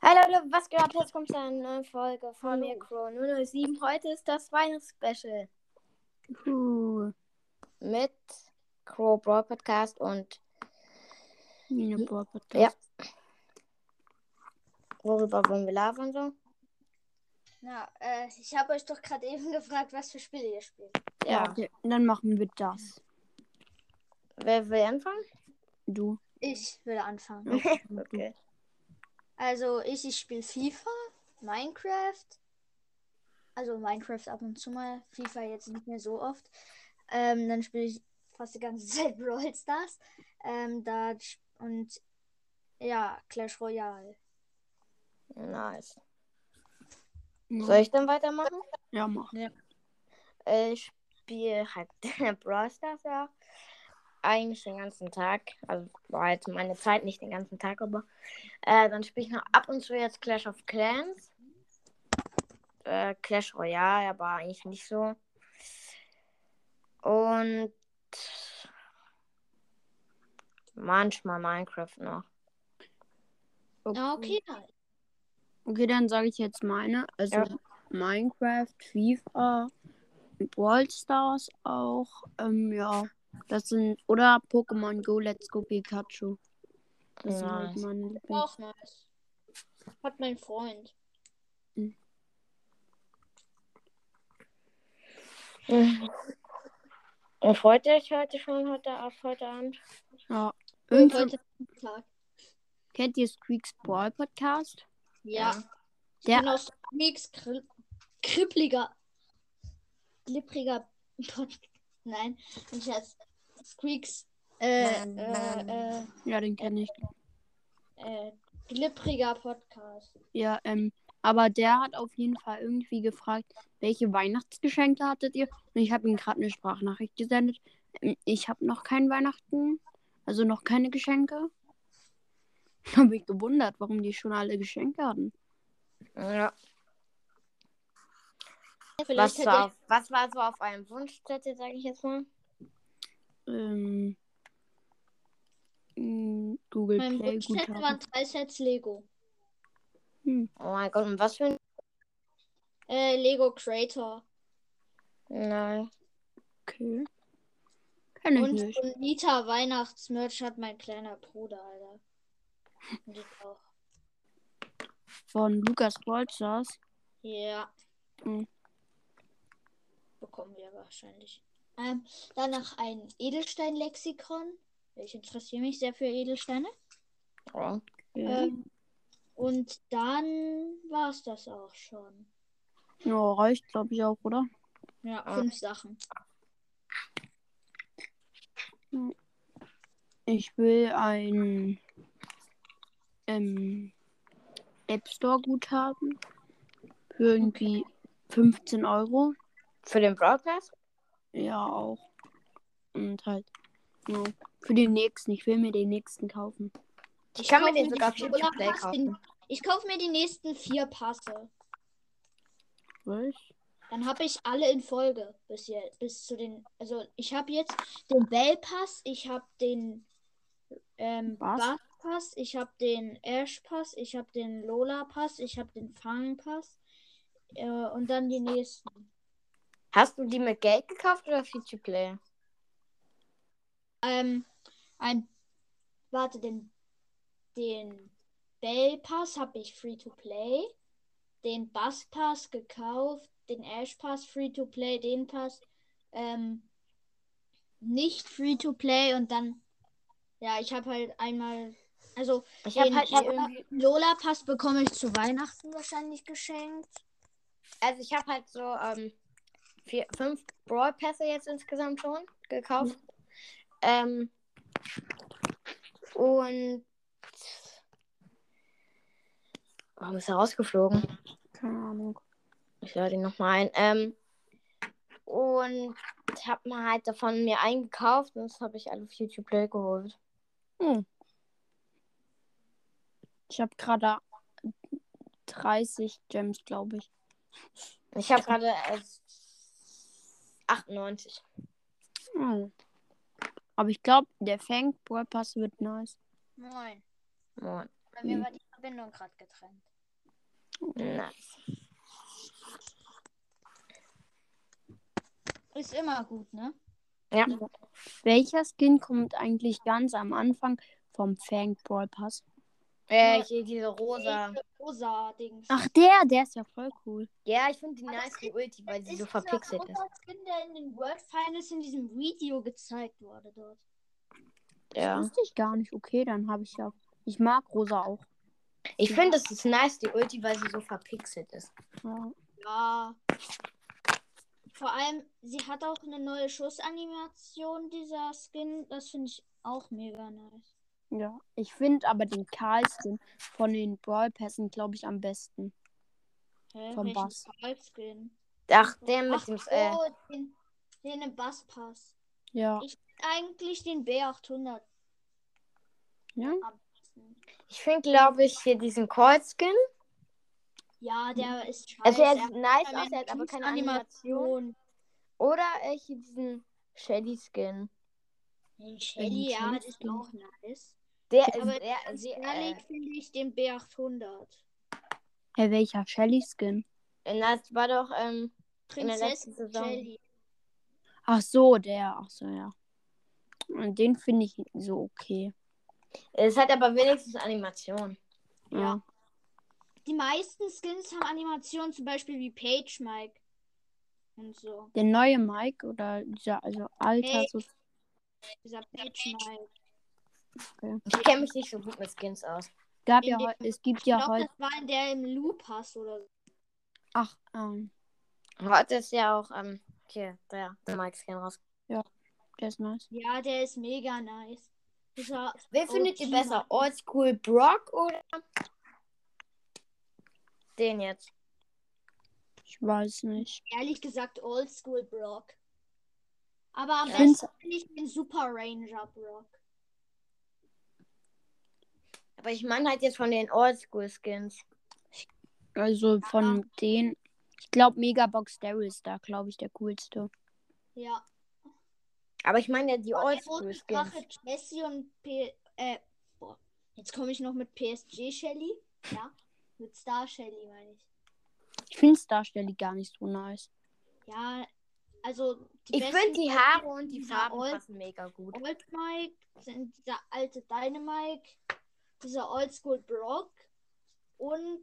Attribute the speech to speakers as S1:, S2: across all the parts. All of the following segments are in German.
S1: Hi Leute, was geht ab? Jetzt kommt eine neue Folge von mir, Crow 007. Heute ist das Weihnachtsspecial
S2: Puh.
S1: mit Crow Brawl Podcast und
S2: Mine Brawl Podcast.
S1: ja. Worüber wollen wir labern so?
S3: Na, äh, ich habe euch doch gerade eben gefragt, was für Spiele ihr spielt.
S1: Ja.
S2: Okay, dann machen wir das.
S1: Wer will anfangen?
S2: Du.
S3: Ich will anfangen.
S1: okay.
S3: Also ich, ich spiele FIFA, Minecraft. Also Minecraft ab und zu mal, FIFA jetzt nicht mehr so oft. Ähm, dann spiele ich fast die ganze Zeit Brawl Stars. Ähm, da und ja, Clash Royale.
S1: Nice.
S2: Ja,
S1: Soll ich dann weitermachen?
S2: ja mach.
S1: Äh, Ich spiele halt Brawl Stars ja. Eigentlich den ganzen Tag. Also war jetzt meine Zeit nicht den ganzen Tag, aber äh, dann spiele ich noch ab und zu jetzt Clash of Clans. Äh, Clash Royale, aber eigentlich nicht so. Und manchmal Minecraft noch.
S3: Ja, okay.
S2: Okay, dann sage ich jetzt meine. Also
S1: Ja.
S2: Minecraft, FIFA, Brawl Stars auch. Ähm, ja. Das sind. Oder Pokémon Go, Let's Go Pikachu. Das sind halt
S1: Nice.
S2: meine Lieblings.
S3: Auch nice. Hat mein Freund.
S1: Und freut ihr euch heute schon heute auf heute Abend?
S2: Ja.
S3: Und
S2: Irgendwann,
S3: heute Tag.
S2: kennt ihr Squeaks Brawl Podcast?
S3: Ja. Ich
S2: Der-
S3: bin aus Mix krippliger, glippriger Pod Nein, nicht als Squeaks äh, äh, äh,
S2: Ja, den kenne ich.
S3: äh, glippriger Podcast.
S2: Ja, ähm, aber der hat auf jeden Fall irgendwie gefragt, welche Weihnachtsgeschenke hattet ihr? Und ich habe ihm gerade eine Sprachnachricht gesendet. Ähm, Ich habe noch kein Weihnachten, also noch keine Geschenke. Habe ich gewundert, warum die schon alle Geschenke hatten.
S1: Ja. Was
S3: Vielleicht
S1: war, auf, was war so auf einem Wunschzettel, sage ich jetzt mal?
S2: Ähm, mh, Google
S3: mein
S2: Play
S3: Wunschzettel
S2: Guthaben.
S3: waren drei Sets Lego.
S2: Hm.
S1: Oh mein Gott, und was für ein.
S3: Äh, Lego Creator.
S1: Nein.
S2: Okay. Kenn ich
S3: Und
S2: nicht.
S3: so Nita Weihnachtsmerch hat mein kleiner Bruder, Alter. Und ich auch.
S2: Von Lukas Bolzers.
S3: Ja.
S2: Hm.
S3: Bekommen wir wahrscheinlich. Ähm, danach ein Edelstein-Lexikon. Ich interessiere mich sehr für Edelsteine.
S2: Ja.
S3: Ähm, und dann war es das auch schon.
S2: ja, reicht, glaube ich, auch, oder?
S3: Ja, fünf Sachen.
S2: Ich will ein ähm, App Store Guthaben für irgendwie 15 Euro.
S1: Für den Broadcast?
S2: Ja, auch. Und halt, ja, für den nächsten. Ich will mir den nächsten kaufen.
S1: Ich kann mir den sogar für Play kaufen.
S3: den- Ich kaufe mir die nächsten vier Passe.
S2: Was?
S3: Dann habe ich alle in Folge bis jetzt, bis zu den. Also ich habe jetzt den Bell Pass, ich habe den ähm,
S2: Was?
S3: Bass Pass, ich habe den Ash Pass, ich habe den Lola Pass, ich habe den Fang Pass äh, und dann die nächsten.
S1: Hast du die mit Geld gekauft oder Free to Play?
S3: Ähm, ein, warte, den, den Bell Pass habe ich Free to Play, den Bass Pass gekauft, den Ash Pass Free to Play, den Pass ähm, nicht Free to Play und dann, ja, ich habe halt einmal, also
S1: Ich habe halt
S3: Lola,
S1: irgendwie.
S3: Lola Pass bekomme ich zu Weihnachten wahrscheinlich geschenkt.
S1: Also ich habe halt so ähm, vier, fünf Brawl Pässe jetzt insgesamt schon gekauft. Ähm, und. Warum ist er rausgeflogen?
S2: Keine Ahnung.
S1: Ich lade ihn nochmal ein. Ähm, und habe mir halt davon mir eingekauft und das habe ich alle auf YouTube Play geholt.
S2: Hm. Ich habe gerade 30 Gems, glaube ich.
S1: Ich habe gerade äh, 98.
S2: Hm. Aber ich glaube, der Fang Brawl Pass wird nice.
S3: Moin.
S1: Moin.
S3: Bei mir war die Verbindung gerade getrennt.
S1: Nice.
S3: Ist immer gut, ne?
S1: Ja.
S2: Welcher Skin kommt eigentlich ganz am Anfang vom Fang Brawl Pass?
S1: Äh, hier diese rosa.
S3: Diese Rosa Dings.
S2: Ach, der, der ist ja voll cool.
S1: Ja, ich finde die nice, die Ulti, weil sie so verpixelt ist.
S3: rosa Skin, der in den World Finals in diesem Video gezeigt wurde dort.
S2: Das
S1: Ja.
S2: wusste ich gar nicht. Okay, dann habe ich ja. Ich mag Rosa auch.
S1: Ich finde, es ist nice, die Ulti, weil sie so verpixelt ist.
S2: Ja.
S3: Ja. Vor allem, sie hat auch eine neue Schussanimation, dieser Skin. Das finde ich auch mega nice.
S2: Ja. Ich finde aber den Karl-Skin von den Brawl Pässen, glaube ich, am besten.
S3: Hä?
S2: Vom Bass.
S3: Skin?
S1: Ach, der mit
S3: Ach
S1: dem.
S3: so,
S1: Äh,
S3: den, den im Basspass.
S2: Ja.
S3: Ich finde eigentlich den B800
S2: Ja.
S1: ich finde, glaube ich, hier diesen Colt-Skin.
S3: Ja, der ist scheiße.
S1: Also, er sieht nice aus, er hat aber keine Animation.
S3: Animation.
S1: Oder äh, hier diesen Shelly-Skin.
S3: Den Shelly, ja, das ist auch nice.
S1: Der
S3: Aber
S1: ist sehr,
S3: ganz
S1: sehr
S3: ehrlich
S1: äh,
S3: finde ich den B800.
S2: Hey, welcher Shelly-Skin?
S1: das war doch, ähm, In der letzten
S3: Prinzessin. Shelly.
S2: Ach so, der. Ach so, ja. Und Den finde ich so okay.
S1: es hat aber wenigstens Animation.
S2: Ja.
S3: Ja. Die meisten Skins haben Animationen, zum Beispiel wie Page Mike. Und so.
S2: Der neue Mike oder dieser, also alter,
S3: Hey.
S2: so.
S3: Dieser Page Mike.
S1: Ich kenne mich nicht so gut mit Skins aus.
S2: Gab
S3: In
S2: ja
S3: dem-
S2: es gibt ja heute.
S3: das war in der im Loop hast oder so.
S2: Ach, ähm,
S1: Heute ist ja auch, ähm, hier, der, der Mike-Skin raus.
S2: der ist nice.
S3: Ja, der ist mega nice. Dieser
S1: Wen findet ihr besser? Oldschool Brock oder den jetzt?
S2: Ich weiß nicht.
S3: Ehrlich gesagt, Oldschool Brock. Aber am
S1: Ja.
S3: besten finde ich den Super Ranger Brock.
S1: Aber ich meine halt jetzt von den Oldschool-Skins.
S2: Also von den. Ich glaube, Megabox Daryl ist da, glaube ich, der coolste.
S3: Ja.
S1: Aber ich meine ja die Oldschool-Skins.
S3: Drache Jessie und P äh, boah. Jetzt komme ich noch mit PSG Shelly. Ja. Mit Star Shelly meine ich.
S2: Ich finde Star Shelly gar nicht so nice.
S3: Ja, also
S1: Ich finde die Haare und die Farben
S3: Old-
S1: passen mega gut.
S3: Old Mike, sind dieser alte Dynamike, dieser Oldschool Brock und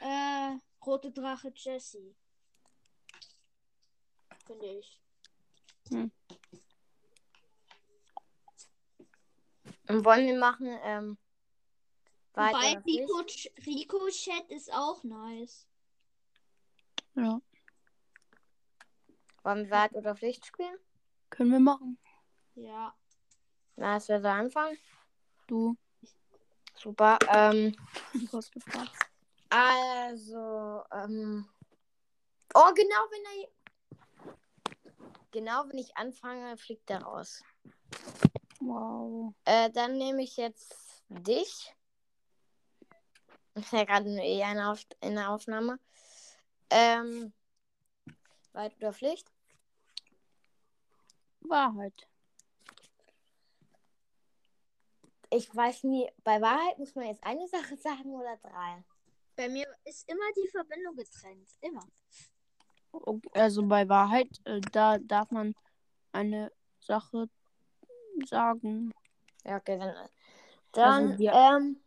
S3: äh, rote Drache Jessie. Finde ich.
S1: Und wollen wir machen, ähm, weiter.
S3: Rico, Rico Chat ist auch nice.
S2: Ja,
S1: Wollen wir Wart oder Pflicht spielen?
S2: können wir machen.
S3: Ja.
S1: Na, es so anfangen.
S2: Du
S1: Super. Ähm,
S2: du hast gefragt.
S1: also, ähm. Oh, genau, wenn er. Genau, wenn ich anfange, fliegt er raus.
S2: Wow.
S1: Äh, dann nehme ich jetzt dich. Ist ja gerade nur eh in der Aufnahme. Ähm. Weit oder Pflicht?
S2: Wahrheit.
S1: Ich weiß nie. Bei Wahrheit muss man jetzt eine Sache sagen oder drei.
S3: Bei mir ist immer die Verbindung getrennt. Immer.
S2: Okay, Also bei Wahrheit, äh, da darf man eine Sache sagen.
S1: Ja, okay, dann. Dann,
S2: Also wir-
S1: ähm.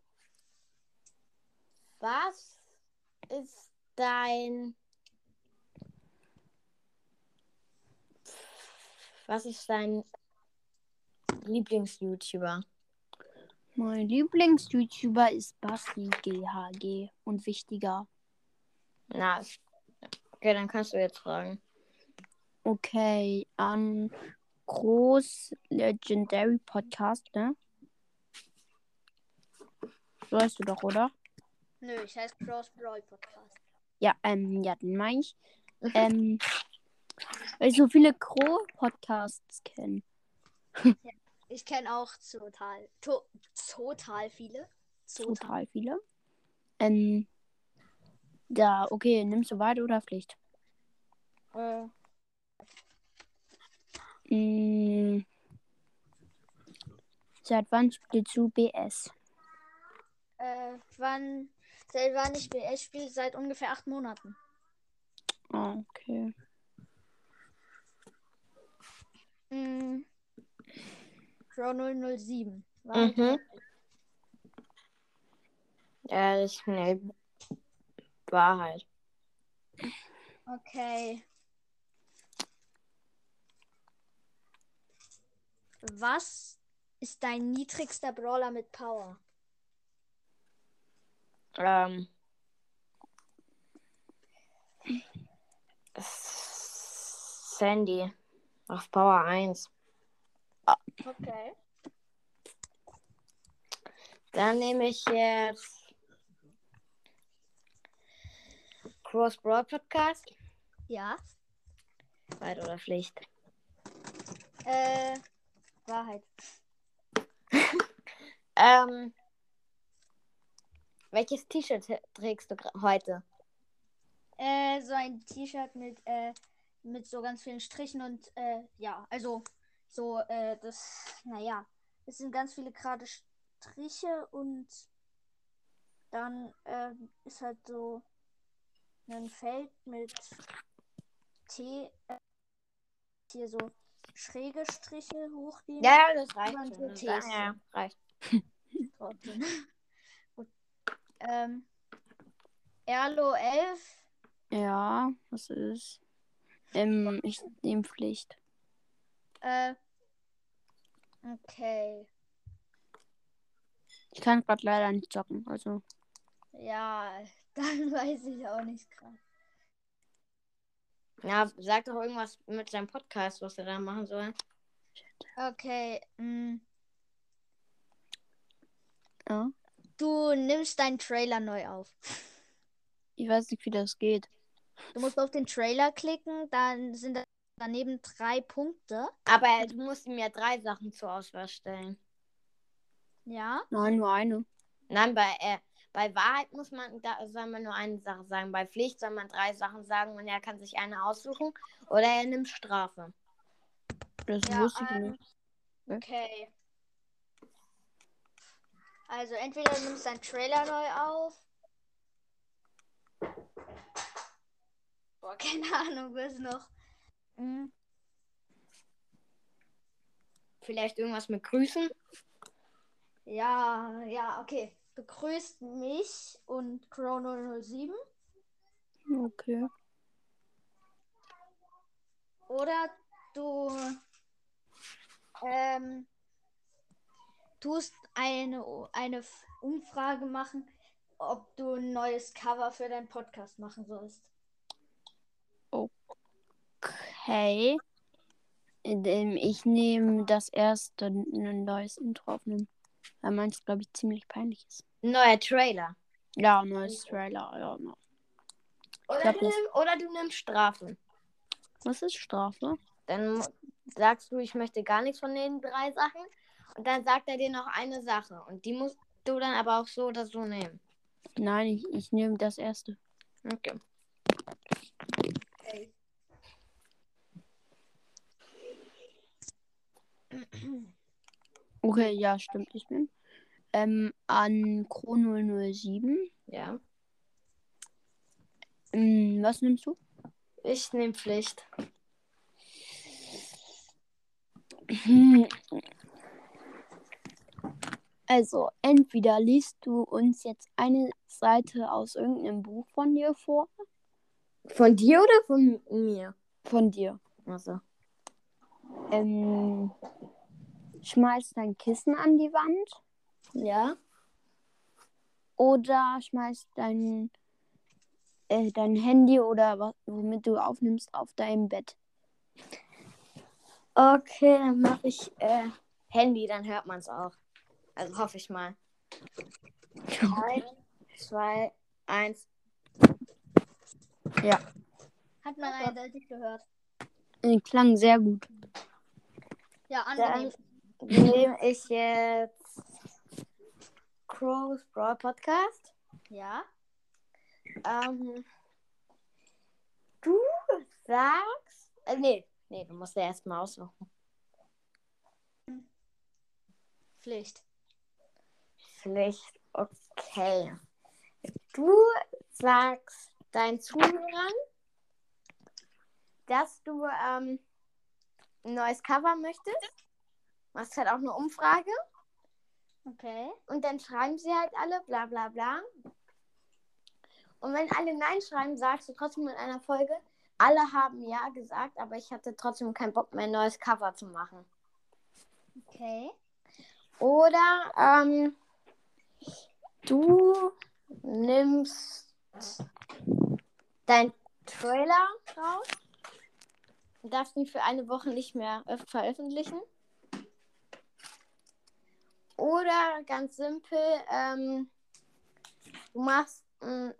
S1: Was ist dein. Was ist dein Lieblings-YouTuber?
S2: Mein Lieblings-YouTuber ist Basti GHG und wichtiger.
S1: Na, okay, dann kannst du jetzt fragen.
S2: Okay, an Groß Legendary Podcast, ne? So heißt du doch, oder?
S3: Nö, ich heiße Cross Brawl Podcast.
S2: Ja, ähm, ja, den meine ich. ähm, weil ich so viele Crow-Podcasts kenne.
S3: Ich kenne auch total, to, total viele. Total.
S2: Total viele. Ähm, da, okay, nimmst du Wahrheit oder Pflicht?
S1: Äh,
S2: Mm. Seit wann spielst du BS?
S3: Äh, wann, seit wann ich BS spiele? Seit ungefähr acht Monaten.
S2: Ah, okay.
S3: Mm. Crow 007. Wahrheit
S1: Mhm. Ja, das ist eine Wahrheit.
S3: Okay. Was ist dein niedrigster Brawler mit Power?
S1: Ähm. Sandy. Auf Power 1.
S3: Okay.
S1: Dann nehme ich jetzt Cross Broad Podcast.
S3: Ja.
S1: Wahrheit oder Pflicht?
S3: Äh, Wahrheit.
S1: Ähm. Welches T-Shirt trägst du heute?
S3: Äh, so ein T-Shirt mit, äh, mit so ganz vielen Strichen und, äh, ja, also, so, äh, das, naja, es sind ganz viele gerade Striche und dann, äh, ist halt so ein Feld mit T, äh, hier so schräge Striche hochgehen.
S1: Ja, ja, das reicht. Schon.
S3: so
S1: Das-
S3: Tees.
S1: Ja, reicht.
S3: Gut. Ähm, Erlo 11.
S2: Ja, was ist? Ähm, ich nehme Pflicht.
S3: Äh, okay.
S2: Ich kann gerade leider nicht zocken, also.
S3: Ja, dann weiß ich auch nicht gerade.
S1: Ja, sag doch irgendwas mit seinem Podcast, was er da machen soll.
S3: Okay. mm,
S2: Ja.
S3: Du nimmst deinen Trailer neu auf.
S2: Ich weiß nicht, wie das geht.
S3: Du musst auf den Trailer klicken, dann sind da daneben drei Punkte.
S1: Aber du musst ihm ja drei Sachen zur Auswahl stellen.
S3: Ja.
S2: Nein, nur eine.
S1: Nein, bei, äh, bei Wahrheit muss man, da soll man nur eine Sache sagen. Bei Pflicht soll man drei Sachen sagen und er kann sich eine aussuchen. Oder er nimmt Strafe.
S2: Das
S3: Ja,
S2: wusste ich
S3: ähm,
S2: nicht.
S3: Okay. Also entweder du nimmst deinen Trailer neu auf. Boah, keine Ahnung, was noch. Hm,
S1: Vielleicht irgendwas mit Grüßen.
S3: Ja, ja, okay. Begrüßt mich und Chrono 07.
S2: Okay.
S3: Oder du ähm, tust eine, eine Umfrage machen, ob du ein neues Cover für deinen Podcast machen sollst.
S2: Okay. Ähm, Ich nehme das erste, ein neues Intro aufnehmen. Weil meins, glaube ich, ziemlich peinlich ist.
S1: Neuer Trailer.
S2: Ja, neues Trailer. Ja, no.
S1: Oder,
S2: glaub,
S1: du, nimm, oder du nimmst Strafe.
S2: Was ist Strafe?
S1: Dann sagst du, ich möchte gar nichts von den drei Sachen. Und dann sagt er dir noch eine Sache. Und die musst du dann aber auch so oder so nehmen.
S2: Nein, ich, ich nehme das erste.
S1: Okay.
S3: Okay,
S2: ja, stimmt. Ich bin. Ähm, an Chrono 007.
S1: Ja.
S2: Ähm, was nimmst du?
S1: Ich nehme Pflicht.
S2: Hm. Also, entweder liest du uns jetzt eine Seite aus irgendeinem Buch von dir vor.
S1: Von dir oder von mir?
S2: Von dir.
S1: Also.
S2: Ähm, schmeißt dein Kissen an die Wand.
S1: Ja.
S2: Oder schmeißt dein, äh, dein Handy oder was, womit du aufnimmst, auf dein Bett.
S1: Okay, dann mache ich äh, Handy, dann hört man es auch. Also hoffe ich mal. Drei, zwei, eins.
S3: Hat man eindeutig gehört.
S2: Äh, Klang sehr gut.
S3: Ja,
S1: Dann
S3: angenehm.
S1: Nehme ich jetzt Crow's Brawl Podcast.
S3: Ja.
S1: Ähm, du sagst. Äh, nee, nee, du musst ja erstmal aussuchen.
S3: Pflicht.
S1: Pflicht. Okay. Du sagst deinen Zuhörern, dass du ähm, ein neues Cover möchtest. Machst halt auch eine Umfrage.
S3: Okay.
S1: Und dann schreiben sie halt alle, bla bla bla. Und wenn alle Nein schreiben, sagst du trotzdem in einer Folge, alle haben Ja gesagt, aber ich hatte trotzdem keinen Bock mehr, ein neues Cover zu machen.
S3: Okay.
S1: Oder ähm, du nimmst dein Trailer raus und darfst ihn für eine Woche nicht mehr veröffentlichen. Oder ganz simpel, ähm, du machst mh,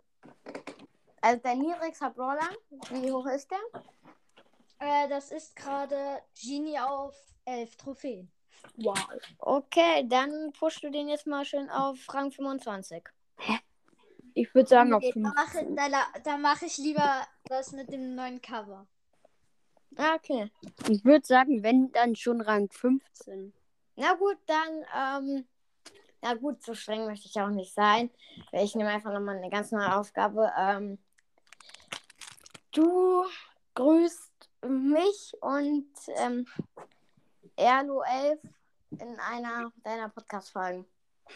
S1: also dein niedrigster Brawler, wie hoch ist der?
S3: Äh, das ist gerade Genie auf 11 Trophäen.
S2: Wow.
S1: Okay, dann pushst du den jetzt mal schön auf Rang 25.
S2: Ich würde sagen auf
S3: Nee, da
S2: 5.
S3: mache da, da mach ich lieber das mit dem neuen Cover.
S1: Ah, Okay.
S2: Ich würde sagen, wenn dann schon Rang 15.
S1: Na gut, dann, ähm, na gut, so streng möchte ich auch nicht sein. Ich nehme einfach nochmal eine ganz neue Aufgabe. Ähm, du grüßt mich und ähm, Erlo11 in einer deiner Podcast-Folgen.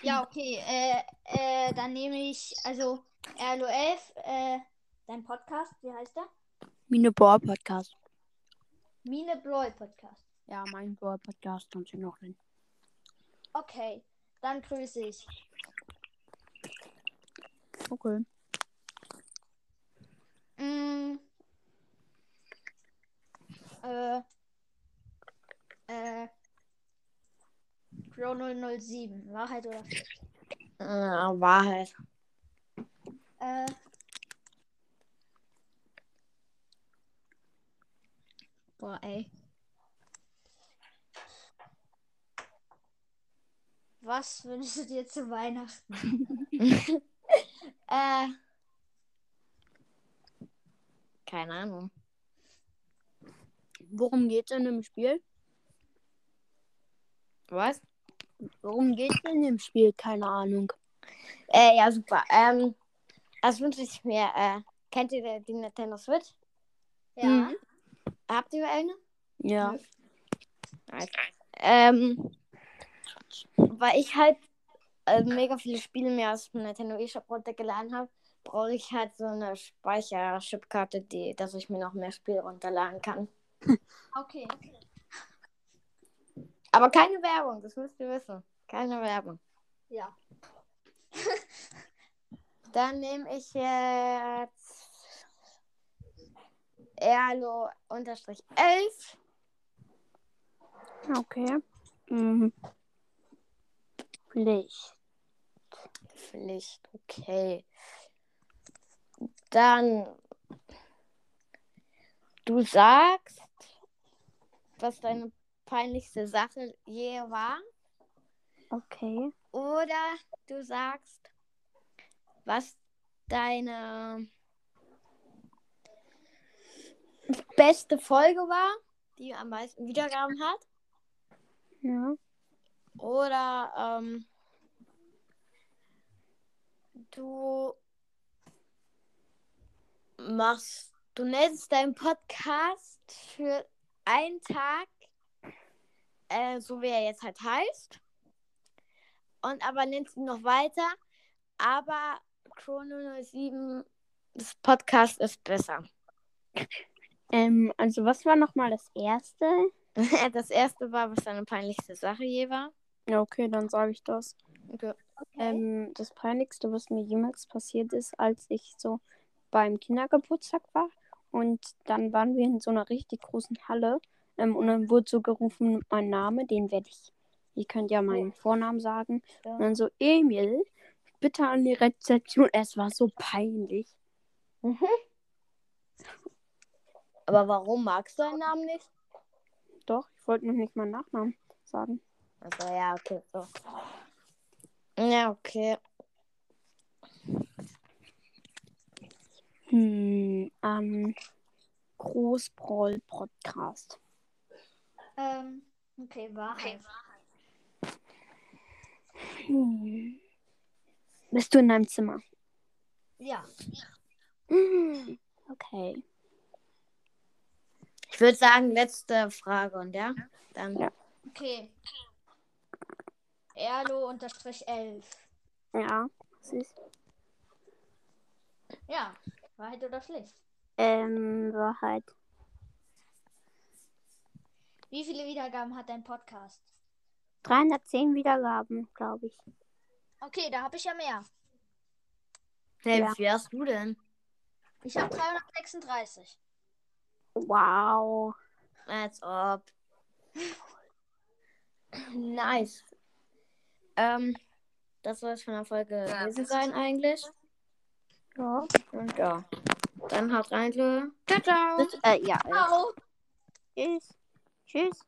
S3: Ja, okay. Äh, äh, dann nehme ich, also RLO11, äh, dein Podcast, wie heißt der?
S2: Mine Bohr Podcast.
S3: Mine Brawl Podcast.
S2: Ja, mein Bohr Podcast kommt hier noch hin.
S3: Okay, dann grüße ich.
S2: Okay.
S3: Mm. Äh. Äh. Pro 007. Wahrheit oder Pflicht?
S1: Äh, Wahrheit.
S3: Äh. Boah, ey. Was wünschst du dir zu Weihnachten?
S1: äh, keine Ahnung.
S2: Worum geht's denn im Spiel?
S1: Was?
S2: Worum geht's denn im Spiel? Keine Ahnung.
S1: Äh, ja, super. Ähm, das wünsche ich mir. Äh, kennt ihr die Nintendo Switch?
S3: Ja.
S2: Mhm.
S1: Habt ihr eine?
S2: Ja.
S1: Nice. Ähm, weil ich halt äh, mega viele Spiele mir aus dem Nintendo eShop runtergeladen habe, brauche ich halt so eine Speicherchipkarte, die, dass ich mir noch mehr Spiele runterladen kann.
S3: Okay.
S1: Aber keine Werbung, das müsst ihr wissen. Keine Werbung.
S3: Ja.
S1: Dann nehme ich jetzt Erlo unterstrich 11.
S2: Okay. Mhm. Pflicht.
S1: Pflicht, okay. Dann, du sagst, was deine peinlichste Sache je war.
S2: Okay.
S1: Oder du sagst, was deine beste Folge war, die am meisten Wiedergaben hat.
S2: Ja.
S1: Oder ähm, du machst, du nennst deinen Podcast für einen Tag, äh, so wie er jetzt halt heißt. Und aber nennst ihn noch weiter. Aber Chrono 07, das Podcast ist besser.
S2: Ähm, also was war nochmal das erste?
S1: das erste war, was deine peinlichste Sache je war.
S2: Ja, okay, dann sage ich das.
S1: Okay.
S2: Ähm, das Peinlichste, was mir jemals passiert ist, als ich so beim Kindergeburtstag war. Und dann waren wir in so einer richtig großen Halle. Ähm, und dann wurde so gerufen, mein Name, den werde ich. Ihr könnt ja meinen Vornamen sagen.
S1: Ja.
S2: Und dann so, Emil, bitte an die Rezeption. Es war so peinlich.
S1: Aber warum magst du deinen Namen nicht?
S2: Doch, ich wollte noch nicht meinen Nachnamen sagen.
S1: Also ja, okay. So. Ja, okay.
S2: Hm, ähm, Großbrawl-Podcast.
S3: Ähm, okay, Wahrheit.
S2: Hm. Bist du in deinem Zimmer?
S3: Ja.
S2: Mm, Okay.
S1: Ich würde sagen, letzte Frage und ja, dann.
S2: Ja.
S3: Okay. Erlo unterstrich 11.
S2: Ja, süß.
S3: Ja. Wahrheit oder Pflicht?
S2: Ähm, Wahrheit.
S3: Wie viele Wiedergaben hat dein Podcast?
S2: 310 Wiedergaben, glaube ich.
S3: Okay, da habe ich ja mehr.
S1: Hey,
S2: Ja.
S1: Wie viel hast du denn?
S3: Ich habe 336.
S2: Wow.
S1: Als ob. Nice. Ähm, das soll es von der Folge gewesen sein eigentlich.
S2: Ja.
S1: Und ja. Dann haut rein, Leute. Ciao, ciao.
S2: Das, äh, ja.
S3: Ciao.
S2: Tschüss. Tschüss.